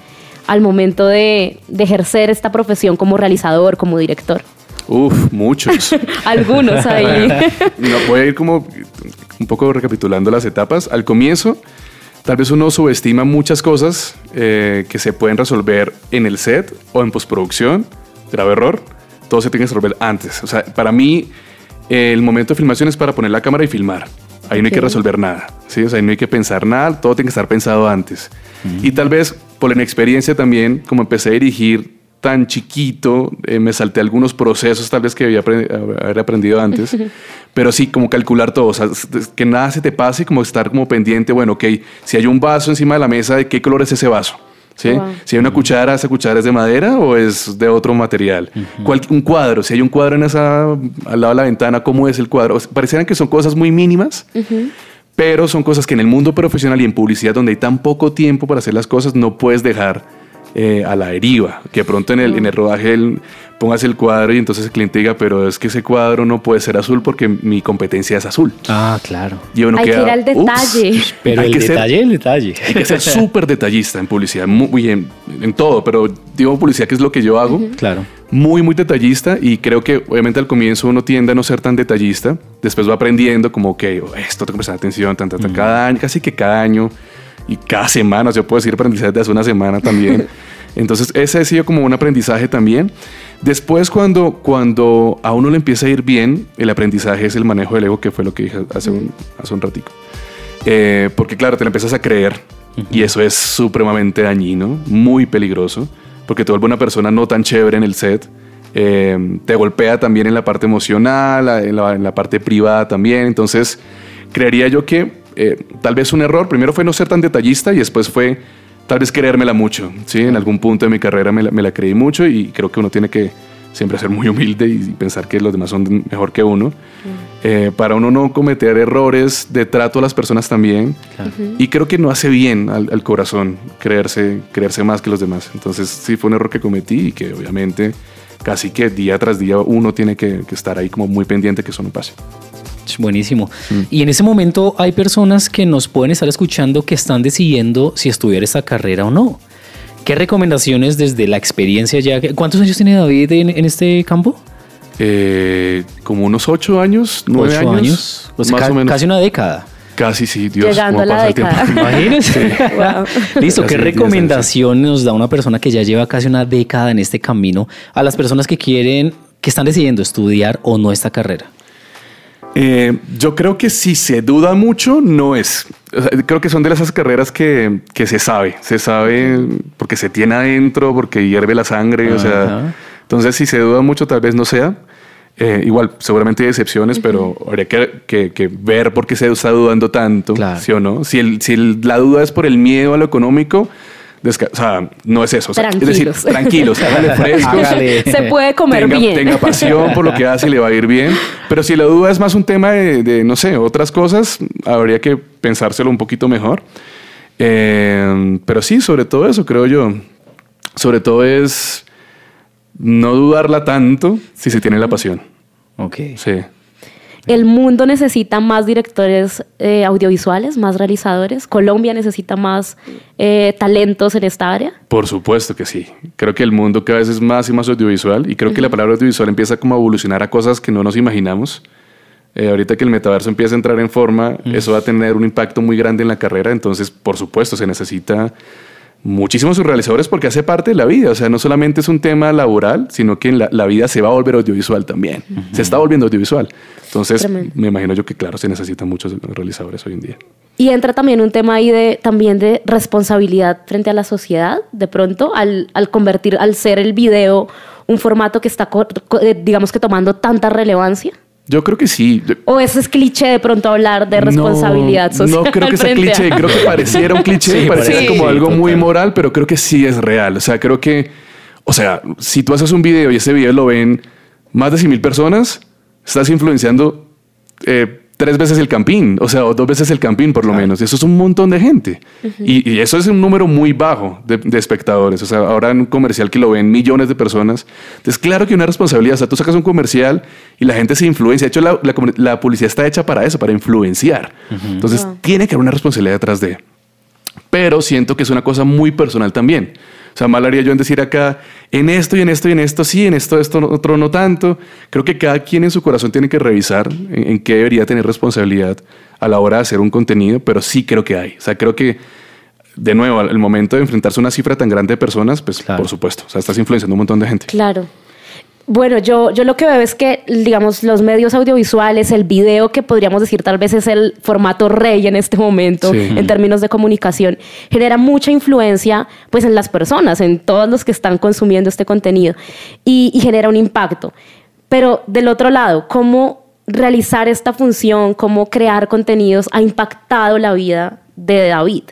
al momento de, ejercer esta profesión como realizador, como director. Uf, muchos. Algunos ahí. no, voy a ir como un poco recapitulando las etapas. Al comienzo, tal vez uno subestima muchas cosas eh, que se pueden resolver en el set o en postproducción. Grave error todo se tiene que resolver antes. O sea, para mí, el momento de filmación es para poner la cámara y filmar. Ahí no hay que resolver nada, ¿sí? O sea, ahí no hay que pensar nada, todo tiene que estar pensado antes. Y tal vez por la inexperiencia también, como empecé a dirigir tan chiquito, eh, me salté algunos procesos tal vez que había haber aprendido antes, pero sí, como calcular todo, o sea, que nada se te pase, como estar como pendiente, bueno, ok, si hay un vaso encima de la mesa, ¿de qué color es ese vaso? ¿Sí? Si hay una cuchara, ¿esa cuchara es de madera o es de otro material? un cuadro, si hay un cuadro en esa, al lado de la ventana, ¿cómo es el cuadro? Parecieran que son cosas muy mínimas, pero son cosas que en el mundo profesional y en publicidad, donde hay tan poco tiempo para hacer las cosas, no puedes dejar eh, a la deriva. Que pronto en el, en el rodaje el, pongas el cuadro y entonces el cliente diga, pero es que ese cuadro no puede ser azul porque mi competencia es azul. Ah, claro. Y hay que ir al detalle. pero el detalle, el detalle. Hay que ser súper detallista en publicidad, muy en, en, todo, pero digo publicidad que es lo que yo hago. Claro. Muy, muy detallista y creo que obviamente al comienzo uno tiende a no ser tan detallista. Después va aprendiendo como que oh, esto tengo que prestar atención, tan, cada año, casi que cada año y cada semana, yo puedo decir aprendizaje de hace una semana también. Entonces, ese ha sido como un aprendizaje también. Después, cuando, cuando a uno le empieza a ir bien, el aprendizaje es el manejo del ego, que fue lo que dije hace un, hace un ratico. Eh, porque claro, te lo empiezas a creer y eso es supremamente dañino, muy peligroso, porque te vuelve una persona no tan chévere en el set. Eh, te golpea también en la parte emocional, en la, en la parte privada también. Entonces, creería yo que eh, tal vez un error, primero fue no ser tan detallista y después fue tal vez creérmela mucho, ¿sí? En algún punto de mi carrera me la, creí mucho y creo que uno tiene que siempre ser muy humilde y pensar que los demás son mejor que uno. Eh, para uno no cometer errores de trato a las personas también. Y creo que no hace bien al, corazón creerse, creerse más que los demás. Entonces sí fue un error que cometí y que obviamente casi que día tras día uno tiene que, que estar ahí como muy pendiente que eso no pase. Buenísimo. Mm. Y en ese momento hay personas que nos pueden estar escuchando que están decidiendo si estudiar esta carrera o no. ¿Qué recomendaciones desde la experiencia ya? ¿Cuántos años tiene David en, este campo? Eh, como unos ocho años, nueve años, más o menos. Casi una década. Casi sí, Dios. Llegando a la década. Imagínense. Listo, ¿qué recomendación nos da una persona que ya lleva casi una década en este camino a las personas que quieren, que están decidiendo estudiar o no esta carrera? Eh, yo creo que si se duda mucho, no es. creo que son de esas carreras que, que, se sabe, se sabe porque se tiene adentro, porque hierve la sangre, o sea, entonces si se duda mucho tal vez no sea. Eh, igual, seguramente hay excepciones, pero habría que, que, ver por qué se está dudando tanto, ¿sí o no? Si, el, si la duda es por el miedo a lo económico, o sea, no es eso. es decir, tranquilos, hágale fresco. Se puede comer bien. Tenga pasión por lo que hace y le va a ir bien. Pero si la duda es más un tema de, no sé, otras cosas, habría que pensárselo un poquito mejor. Eh, pero sí, sobre todo eso, creo yo. Sobre todo es no dudarla tanto si se tiene la pasión. Ok. Sí. El mundo necesita más directores eh, audiovisuales, más realizadores. Colombia necesita más eh, talentos en esta área. Por supuesto que sí. Creo que el mundo cada vez es más y más audiovisual y creo que la palabra audiovisual empieza como a evolucionar a cosas que no nos imaginamos. Eh, ahorita que el metaverso empieza a entrar en forma, eso va a tener un impacto muy grande en la carrera. Entonces, por supuesto, se necesita muchísimos realizadores porque hace parte de la vida. O sea, no solamente es un tema laboral, sino que la, la vida se va a volver audiovisual también. Se está volviendo audiovisual. Entonces, me imagino yo que, claro, se necesitan muchos realizadores hoy en día. Y entra también un tema ahí de, también de responsabilidad frente a la sociedad, de pronto, al, al convertir, al ser el video un formato que está, eh, digamos que tomando tanta relevancia. Yo creo que sí. ¿O ese es cliché de pronto hablar de responsabilidad social? No creo que sea cliché, creo que pareciera un cliché, pareciera como algo muy moral, pero creo que sí es real. O sea, creo que, o sea, si tú haces un video y ese video lo ven más de 100 mil personas, estás influenciando eh, tres veces el campín, o sea, o dos veces el campín por lo menos. Eso es un montón de gente. y, eso es un número muy bajo de, espectadores. O sea, ahora en un comercial que lo ven millones de personas. Entonces, claro que una responsabilidad. O sea, tú sacas un comercial y la gente se influencia. De hecho, la, publicidad está hecha para eso, para influenciar. Entonces, tiene que haber una responsabilidad detrás de. Pero siento que es una cosa muy personal también. O sea, mal haría yo en decir acá, en esto y en esto y en esto sí, en esto, esto, otro no tanto. Creo que cada quien en su corazón tiene que revisar en, qué debería tener responsabilidad a la hora de hacer un contenido, pero sí creo que hay. O sea, creo que, de nuevo, al momento de enfrentarse a una cifra tan grande de personas, pues por supuesto, o sea, estás influenciando un montón de gente. Claro. Bueno, yo, yo lo que veo es que, digamos, los medios audiovisuales, el video, que podríamos decir tal vez es el formato rey en este momento en términos de comunicación, genera mucha influencia pues en las personas, en todos los que están consumiendo este contenido y, y genera un impacto. Pero del otro lado, ¿cómo realizar esta función, cómo crear contenidos ha impactado la vida de David?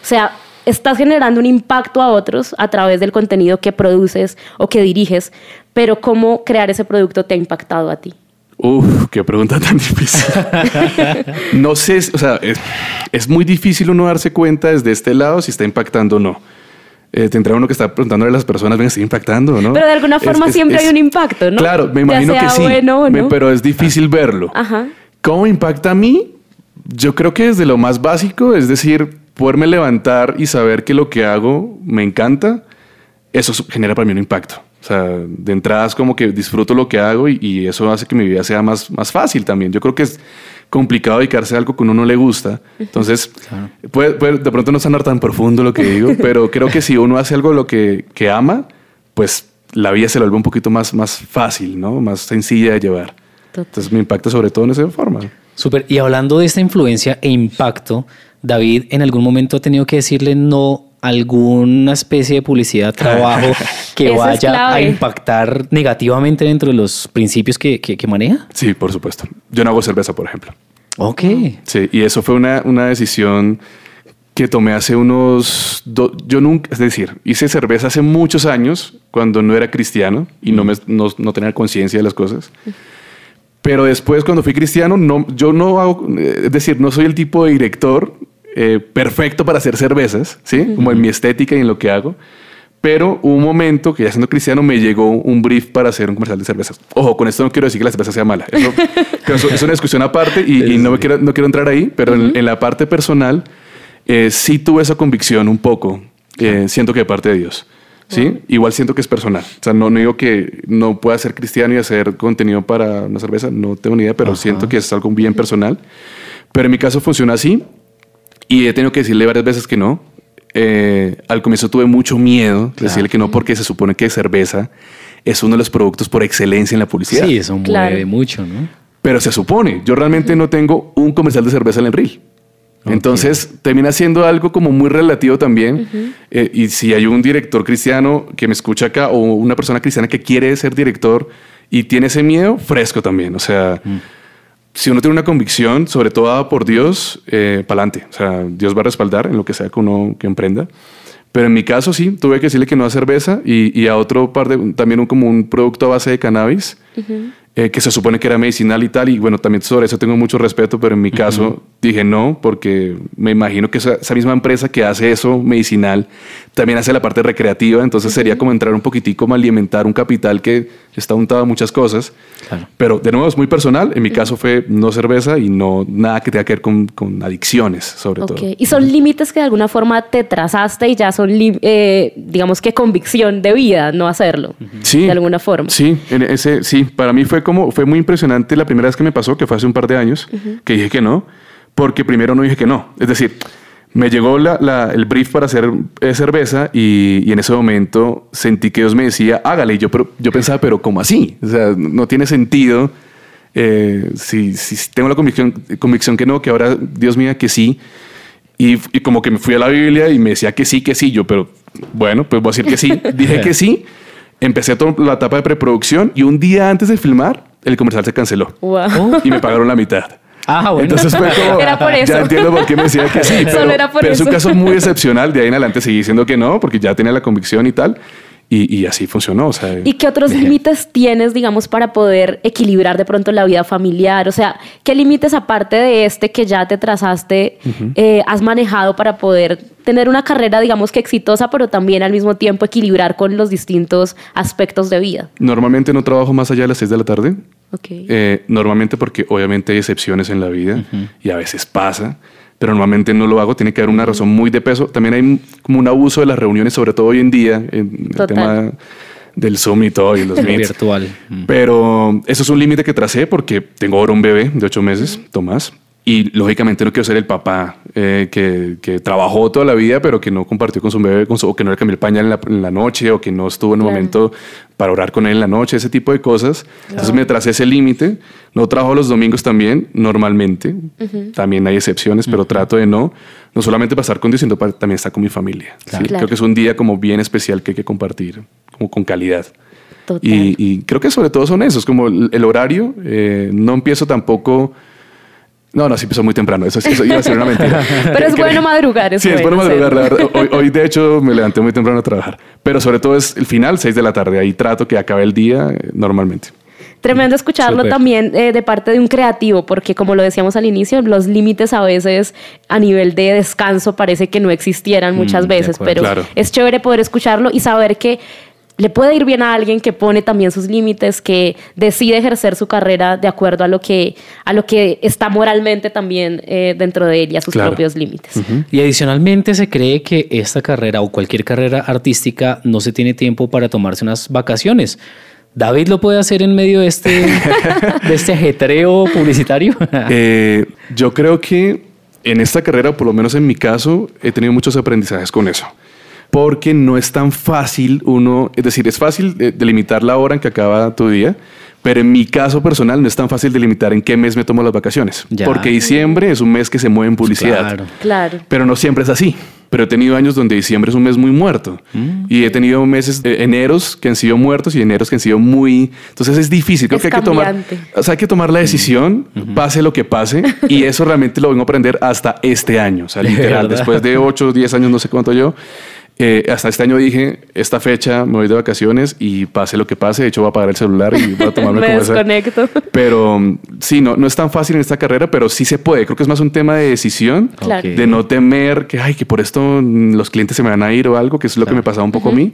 O sea, estás generando un impacto a otros a través del contenido que produces o que diriges, pero cómo crear ese producto te ha impactado a ti. Uf, qué pregunta tan difícil. no sé, o sea, es, muy difícil uno darse cuenta desde este lado si está impactando o no. Eh, tendrá uno que está preguntándole a las personas, ¿ven, está impactando o no? Pero de alguna forma siempre hay un impacto, ¿no? Claro, me imagino que sí. pero es difícil verlo. Ajá. ¿Cómo impacta a mí? Yo creo que desde lo más básico, es decir, poderme levantar y saber que lo que hago me encanta, eso genera para mí un impacto. O sea, de entrada es como que disfruto lo que hago y, eso hace que mi vida sea más, más fácil también. Yo creo que es complicado dedicarse a algo que a uno no le gusta. Entonces, puede, de pronto no sonar tan profundo lo que digo, pero creo que si uno hace algo lo que, que ama, pues la vida se lo vuelve un poquito más, más fácil, ¿no? Más sencilla de llevar. Entonces, me impacta sobre todo en esa forma. Súper. Y hablando de esta influencia e impacto, David en algún momento ha tenido que decirle no alguna especie de publicidad, trabajo que vaya a impactar negativamente dentro de los principios que, que, maneja? Sí, por supuesto. Yo no hago cerveza, por ejemplo. Ok. Sí, y eso fue una, una decisión que tomé hace unos... yo nunca, es decir, hice cerveza hace muchos años cuando no era cristiano y no, me, no, no tenía conciencia de las cosas. Pero después, cuando fui cristiano, no, yo no hago, eh, es decir, no soy el tipo de director eh, perfecto para hacer cervezas, ¿sí? Como en mi estética y en lo que hago. Pero hubo un momento que ya siendo cristiano me llegó un brief para hacer un comercial de cervezas. Ojo, con esto no quiero decir que la cerveza sea mala. Eso, es una discusión aparte y, no, me quiero, no quiero entrar ahí, pero en, la parte personal eh, sí tuve esa convicción un poco. siento que de parte de Dios. ¿sí? Igual siento que es personal. O sea, no, no, digo que no pueda ser cristiano y hacer contenido para una cerveza, no tengo ni idea, pero siento que es algo bien personal. Pero en mi caso funciona así y he tenido que decirle varias veces que no. Eh, al comienzo tuve mucho miedo de decirle que no porque se supone que cerveza es uno de los productos por excelencia en la publicidad. Sí, eso mueve mucho, ¿no? Pero se supone, yo realmente no tengo un comercial de cerveza en el reel. Entonces termina siendo algo como muy relativo también. Eh, y si hay un director cristiano que me escucha acá o una persona cristiana que quiere ser director y tiene ese miedo, fresco también. O sea, mm. Si uno tiene una convicción, sobre todo dada por Dios, eh, para adelante. O sea, Dios va a respaldar en lo que sea que uno que emprenda. Pero en mi caso sí, tuve que decirle que no a cerveza y, a otro par de, también un, como un producto a base de cannabis. Eh, que se supone que era medicinal y tal, y bueno, también sobre eso tengo mucho respeto, pero en mi caso dije no, porque me imagino que esa, misma empresa que hace eso medicinal también hace la parte recreativa, entonces sería como entrar un poquitico a alimentar un capital que está untado a muchas cosas. Pero de nuevo es muy personal, en mi caso fue no cerveza y no nada que tenga que ver con, con adicciones, sobre todo. Y son límites que de alguna forma te trazaste y ya son, eh, digamos que convicción de vida no hacerlo. Sí. De alguna forma. Sí, en ese, sí, para mí fue como, fue muy impresionante la primera vez que me pasó, que fue hace un par de años, que dije que no, porque primero no dije que no. Es decir, me llegó la, el brief para hacer eh, cerveza y, en ese momento sentí que Dios me decía, hágale. Y yo, pero, yo pensaba, pero ¿cómo así? O sea, no tiene sentido. Eh, si, si, tengo la convicción, convicción que no, que ahora Dios me diga que sí. Y, y, como que me fui a la Biblia y me decía que sí, que sí. Yo, pero bueno, pues voy a decir que sí. Dije que sí. Empecé toda la etapa de preproducción y un día antes de filmar, el comercial se canceló. Y me pagaron la mitad. Ah, bueno. Entonces fue como, era por eso. ya entiendo por qué me decía que sí. Pero, Solo era por pero es un caso muy excepcional. De ahí en adelante seguí diciendo que no, porque ya tenía la convicción y tal. Y, así funcionó. O sea, ¿Y qué otros límites tienes, digamos, para poder equilibrar de pronto la vida familiar? O sea, ¿qué límites aparte de este que ya te trazaste eh, has manejado para poder tener una carrera, digamos que exitosa, pero también al mismo tiempo equilibrar con los distintos aspectos de vida? Normalmente no trabajo más allá de las 6 de la tarde. Okay. Eh, normalmente porque obviamente hay excepciones en la vida y a veces pasa pero normalmente no lo hago. Tiene que haber una razón muy de peso. También hay como un abuso de las reuniones, sobre todo hoy en día, en el tema del Zoom y todo y los meets. virtual. Pero eso es un límite que tracé porque tengo ahora un bebé de ocho meses, Tomás. Y lógicamente no quiero ser el papá eh, que, que, trabajó toda la vida, pero que no compartió con su bebé, con su, o que no le cambió el pañal en la, en la, noche, o que no estuvo en un momento para orar con él en la noche, ese tipo de cosas. Entonces me tracé ese límite. No trabajo los domingos también, normalmente. También hay excepciones, pero trato de no. No solamente pasar con Dios, sino también estar con mi familia. Creo que es un día como bien especial que hay que compartir, como con calidad. Y, y, creo que sobre todo son esos, como el, horario. Eh, no empiezo tampoco no, no, sí empezó muy temprano. Eso, eso iba a ser una mentira. Pero es bueno madrugar. Es sí, es bueno madrugar. La verdad. Hoy, de hecho, me levanté muy temprano a trabajar. Pero sobre todo es el final, 6 de la tarde. Ahí trato que acabe el día eh, normalmente. Tremendo escucharlo también eh, de parte de un creativo, porque como lo decíamos al inicio, los límites a veces a nivel de descanso parece que no existieran muchas mm, veces, pero es chévere poder escucharlo y saber que le puede ir bien a alguien que pone también sus límites, que decide ejercer su carrera de acuerdo a lo que, a lo que está moralmente también eh, dentro de él y a sus propios límites. Y adicionalmente se cree que esta carrera o cualquier carrera artística no se tiene tiempo para tomarse unas vacaciones. ¿David lo puede hacer en medio de este, de este ajetreo publicitario? Eh, yo creo que en esta carrera, por lo menos en mi caso, he tenido muchos aprendizajes con eso porque no es tan fácil uno, es decir, es fácil delimitar la hora en que acaba tu día, pero en mi caso personal no es tan fácil delimitar en qué mes me tomo las vacaciones, porque diciembre es un mes que se mueve en publicidad. Claro. claro. Pero no siempre es así. Pero he tenido años donde diciembre es un mes muy muerto. Mm. Y he tenido meses, eh, eneros que han sido muertos y eneros que han sido muy... Entonces es difícil. Creo que hay que tomar... O sea, hay que tomar la decisión, pase lo que pase. y eso realmente lo vengo a aprender hasta este año. O sea, literal, después de 8 o 10 años, no sé cuánto yo, eh, hasta este año dije, esta fecha me voy de vacaciones y pase lo que pase, de hecho voy a apagar el celular y voy a tomarme me desconecto. Pero sí, no, no es tan fácil en esta carrera, pero sí se puede. Creo que es más un tema de decisión, de no temer que, ay, que por esto los clientes se me van a ir o algo, que es lo que me pasaba un poco a mí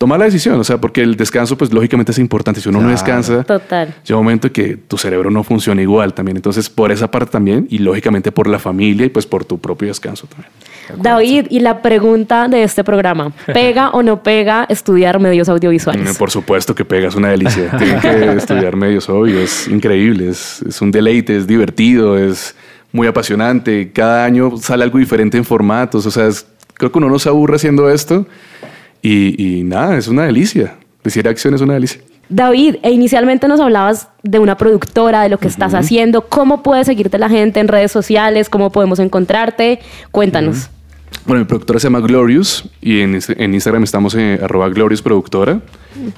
toma la decisión, o sea, porque el descanso, pues lógicamente es importante. Si uno no descansa, Total. llega un momento que tu cerebro no funciona igual también. Entonces, por esa parte también, y lógicamente por la familia y pues por tu propio descanso también. David, y la pregunta de este programa, ¿pega o no pega estudiar medios audiovisuales? Por supuesto que pega, es una delicia. Tiene que estudiar medios audio, es increíble, es, es un deleite, es divertido, es muy apasionante. Cada año sale algo diferente en formatos, o sea, creo que uno no se aburre haciendo esto y, nada, es una delicia. Decir acción es una delicia. David, e inicialmente nos hablabas de una productora, de lo que estás haciendo. ¿Cómo puede seguirte la gente en redes sociales? ¿Cómo podemos encontrarte? Cuéntanos. Bueno, mi productora se llama Glorious y en, Instagram estamos en arroba Glorious Productora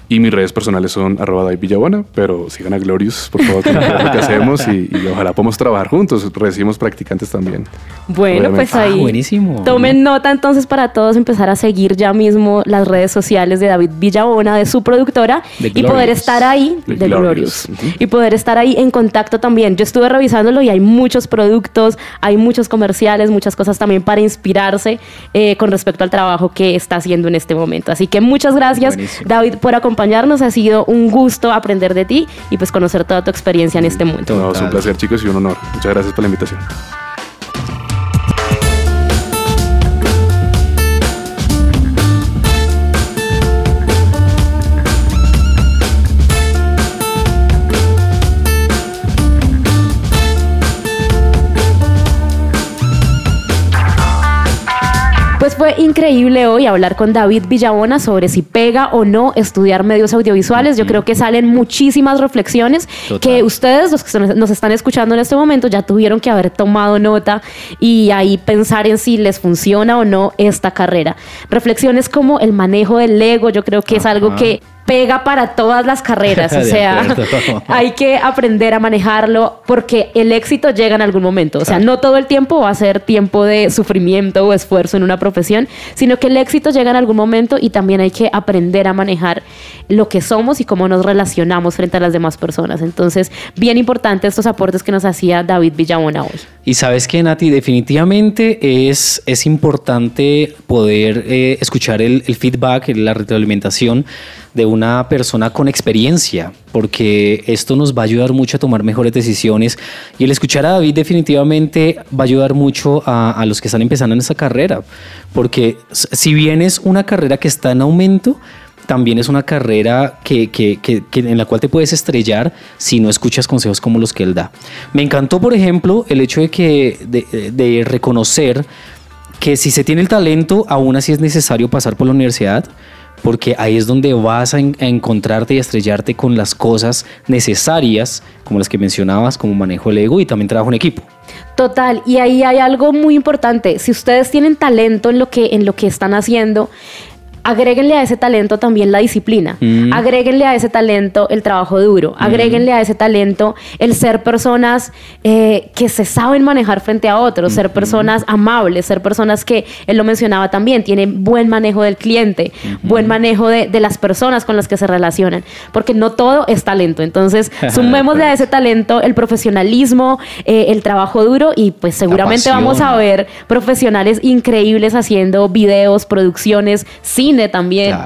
y mis redes personales son arroba Villabona, pero sigan a Glorious, por favor, que lo que hacemos y, ojalá podamos trabajar juntos. Recibimos practicantes también. Bueno, pues ahí. Ah, buenísimo. Tomen nota entonces para todos empezar a seguir ya mismo las redes sociales de David Villabona, de su productora, y poder estar ahí, de, Glorious, y poder estar ahí en contacto también. Yo estuve revisándolo y hay muchos productos, hay muchos comerciales, muchas cosas también para inspirarse eh, con respecto al trabajo que está haciendo en este momento. Así que muchas gracias, David, por acompañarnos. Ha sido un gusto aprender de ti y pues conocer toda tu experiencia en este mundo. No, es un placer, chicos, y un honor. Muchas gracias por la invitación. Fue increíble hoy hablar con David Villabona sobre si pega o no estudiar medios audiovisuales. Yo creo que salen muchísimas reflexiones que ustedes, los que nos están escuchando en este momento, ya tuvieron que haber tomado nota y ahí pensar en si les funciona o no esta carrera. Reflexiones como el manejo del ego, yo creo que es algo que pega para todas las carreras, o sea, hay que aprender a manejarlo porque el éxito llega en algún momento, o sea, no todo el tiempo va a ser tiempo de sufrimiento o esfuerzo en una profesión, sino que el éxito llega en algún momento y también hay que aprender a manejar lo que somos y cómo nos relacionamos frente a las demás personas. Entonces, bien importante estos aportes que nos hacía David Villabona hoy. Y sabes que, Nati, definitivamente es, es importante poder eh, escuchar el, el feedback, la retroalimentación de una persona con experiencia, porque esto nos va a ayudar mucho a tomar mejores decisiones. Y el escuchar a David definitivamente va a ayudar mucho a, los que están empezando en esa carrera, porque si bien es una carrera que está en aumento, también es una carrera que, que, que, en la cual te puedes estrellar si no escuchas consejos como los que él da. Me encantó, por ejemplo, el hecho de, que, de, reconocer que si se tiene el talento, aún así es necesario pasar por la universidad porque ahí es donde vas a, encontrarte y estrellarte con las cosas necesarias, como las que mencionabas, como manejo el ego y también trabajo en equipo. Total, y ahí hay algo muy importante. Si ustedes tienen talento en lo que, en lo que están haciendo, agréguenle a ese talento también la disciplina, mm. agréguenle a ese talento el trabajo duro, mm. agréguenle a ese talento el ser personas eh, que se saben manejar frente a otros, ser mm-hmm. personas amables, ser personas que, él lo mencionaba también, tienen buen manejo del cliente, buen manejo de, las personas con las que se relacionan, porque no todo es talento, entonces sumémosle a ese talento el profesionalismo, eh, el trabajo duro y pues seguramente vamos a ver profesionales increíbles haciendo videos, producciones, también.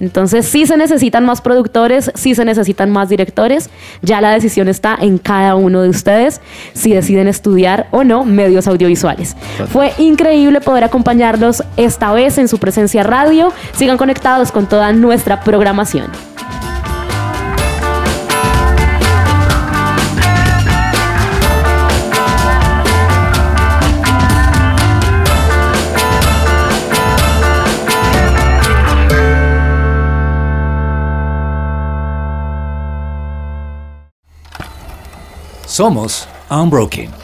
Entonces sí se necesitan más productores, sí se necesitan más directores. Ya la decisión está en cada uno de ustedes si deciden estudiar o no medios audiovisuales. Fue increíble poder acompañarlos esta vez en su presencia radio. Sigan conectados con toda nuestra programación. Somos Unbroken.